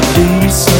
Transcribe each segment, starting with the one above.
got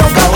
don't go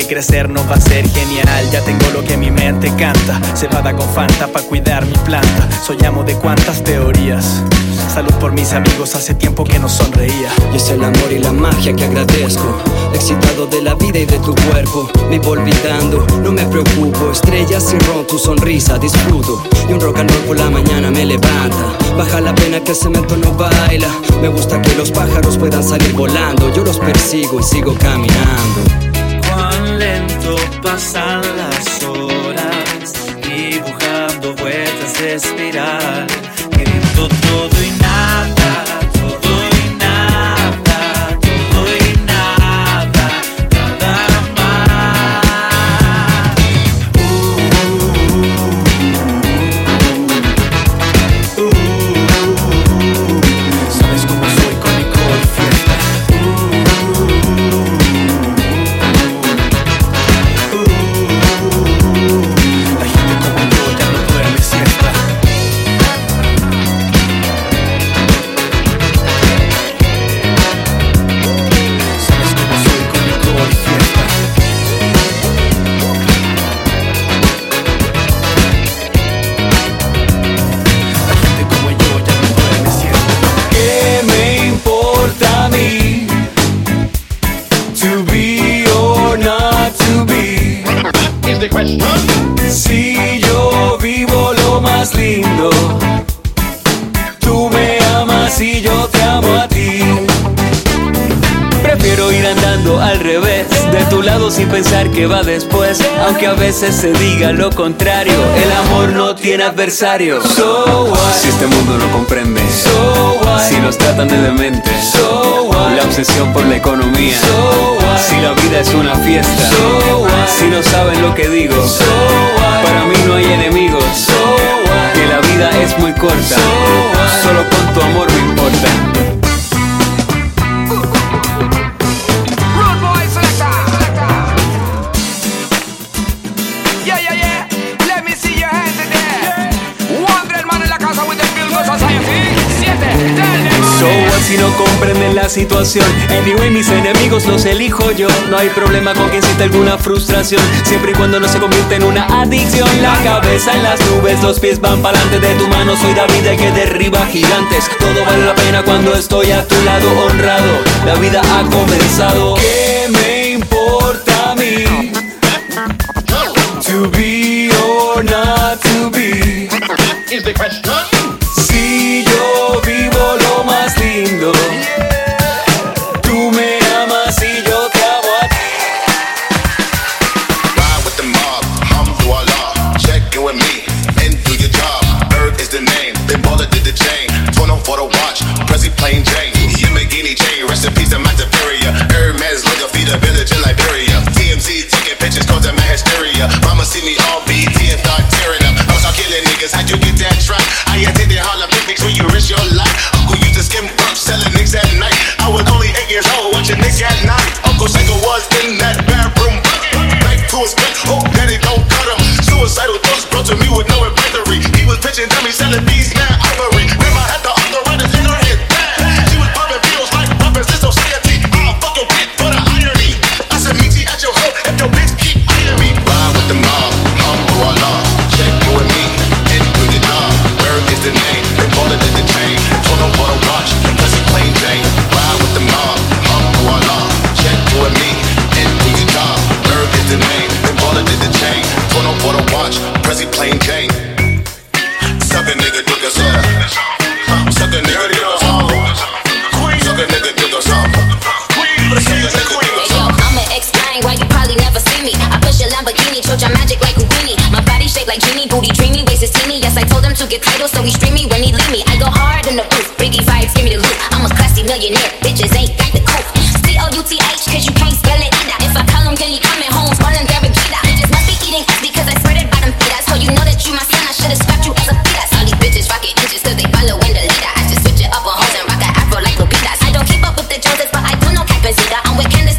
que crecer no va a ser genial. Ya tengo lo que mi mente canta. Cebada con fanta para cuidar mi planta. Soy amo de cuantas teorías. Salud por mis amigos hace tiempo que no sonreía. Y es el amor y la magia que agradezco. Excitado de la vida y de tu cuerpo me no me preocupo estrellas y ron tu sonrisa disfruto. Y un rock and roll por la mañana me levanta. Baja la pena que el cemento no baila. Me gusta que los pájaros puedan salir volando. Yo los persigo y sigo caminando. Lento pasan las horas, dibujando vueltas de espiral, sin pensar que va después. Aunque a veces se diga lo contrario, el amor no tiene adversario. Si este mundo no comprende, si nos tratan de demente, la obsesión por la economía. Si la vida es una fiesta, si no saben lo que digo, para mí no hay enemigos. Que la vida es muy corta, solo con tu amor me importa. Si no comprenden la situación. Anyway, mis enemigos los elijo yo. No hay problema con quien sienta alguna frustración, siempre y cuando no se convierta en una adicción. La cabeza en las nubes, los pies van para adelante de tu mano. Soy David el que derriba gigantes. Todo vale la pena cuando estoy a tu lado honrado. La vida ha comenzado. ¿Qué me importa a mí? To be or not to be. Is the question?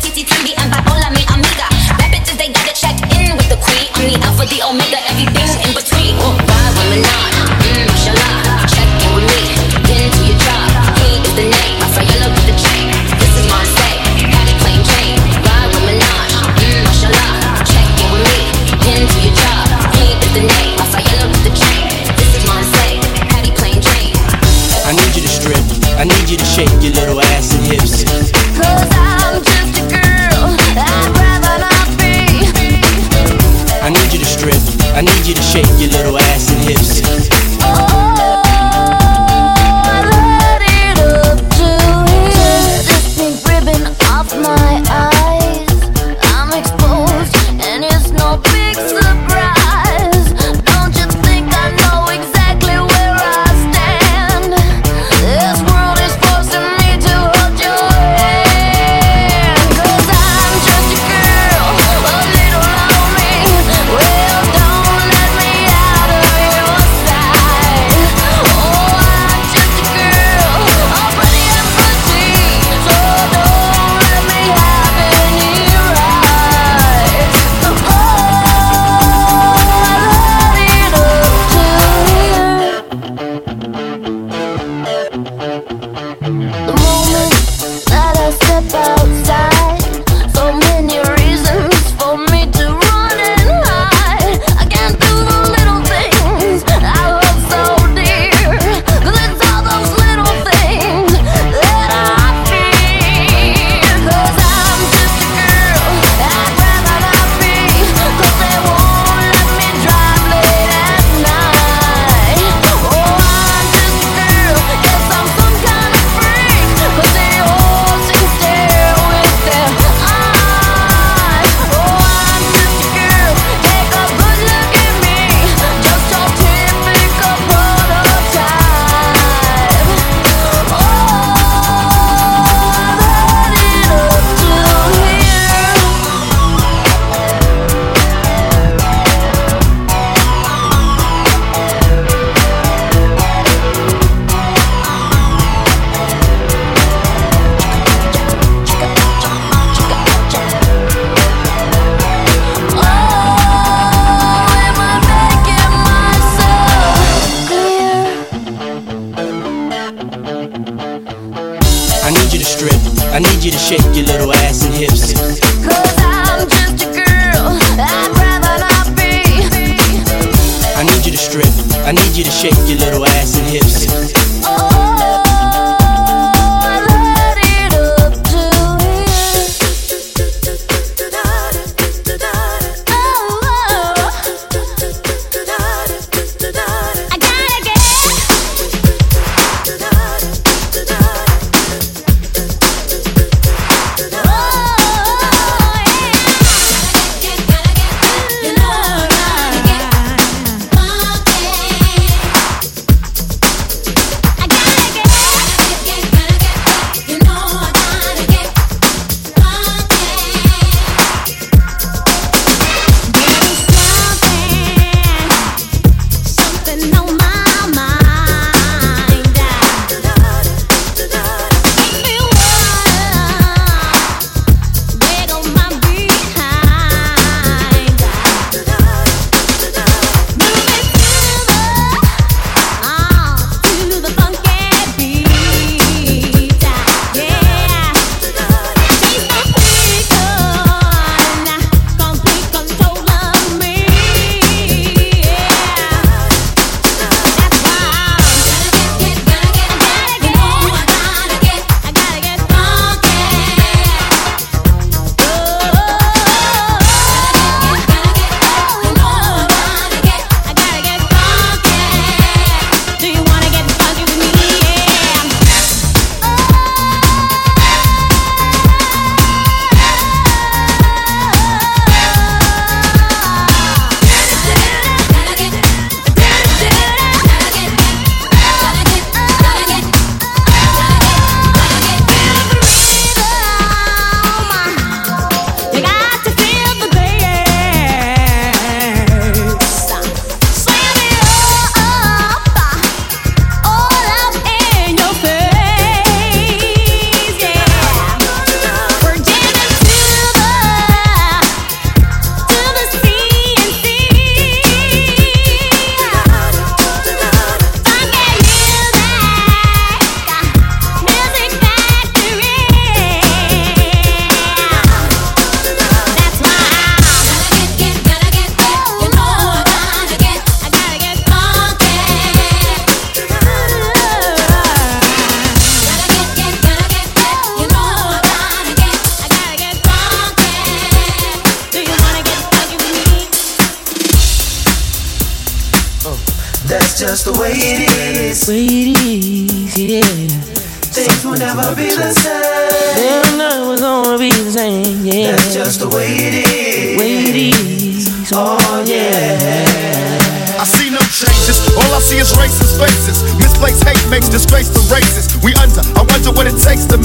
kitty tell me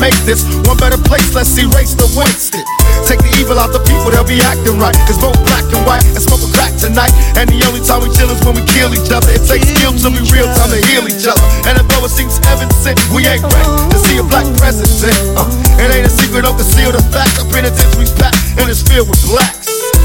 make this one better place. Let's erase the wasted. Take the evil out the people, they'll be acting right. Cause both black and white and smoke a crack tonight. And the only time we chill is when we kill each other. It takes skill to be real time to heal each other. And although it seems heaven sent, we ain't ready to see a black president. Uh, it ain't a secret, don't conceal the fact. Our penitentiary's packed and it's filled with blacks.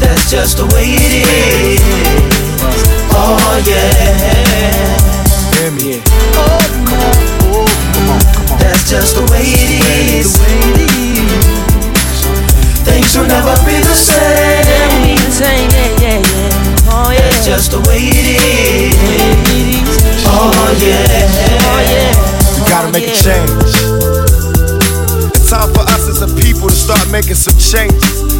That's just the way it is. Oh yeah. Hear me. Come on, come on. That's just the way it is. Things will never be the same. Oh. That's just the way it is. Oh yeah. Oh. You gotta Oh, make a change. It's time for us as a people to start making some changes.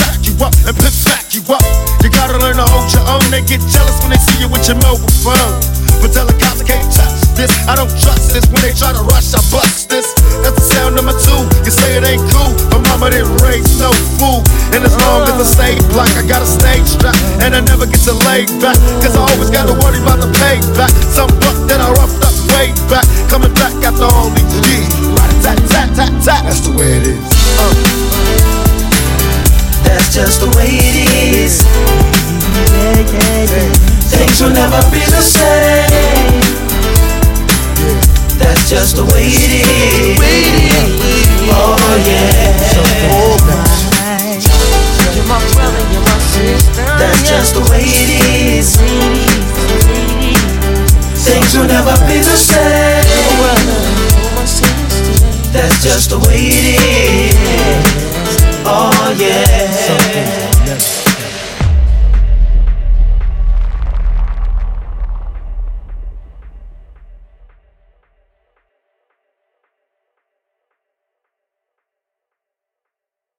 up, and pimp smack you up. You gotta learn to hold your own. They get jealous when they see you with your mobile phone. But tell the cops I can't touch this. I don't trust this. When they try to rush, I bust this. That's the sound number two. You say it ain't cool, but mama didn't raise no fool. And as long as I stay black, I got a stage strap. And I never get to lay back. Cause I always gotta worry about the payback. Some buck that I roughed up way back. Coming back after all these years. Tat, tat, tat, tat. That's the way it is. Uh. That's just the way it is. Things will never be the same. That's just the way it is. Oh yeah. You're my brother, you're my sister. That's just the way it is. Things will never be the same. That's just the way it is. Oh yeah.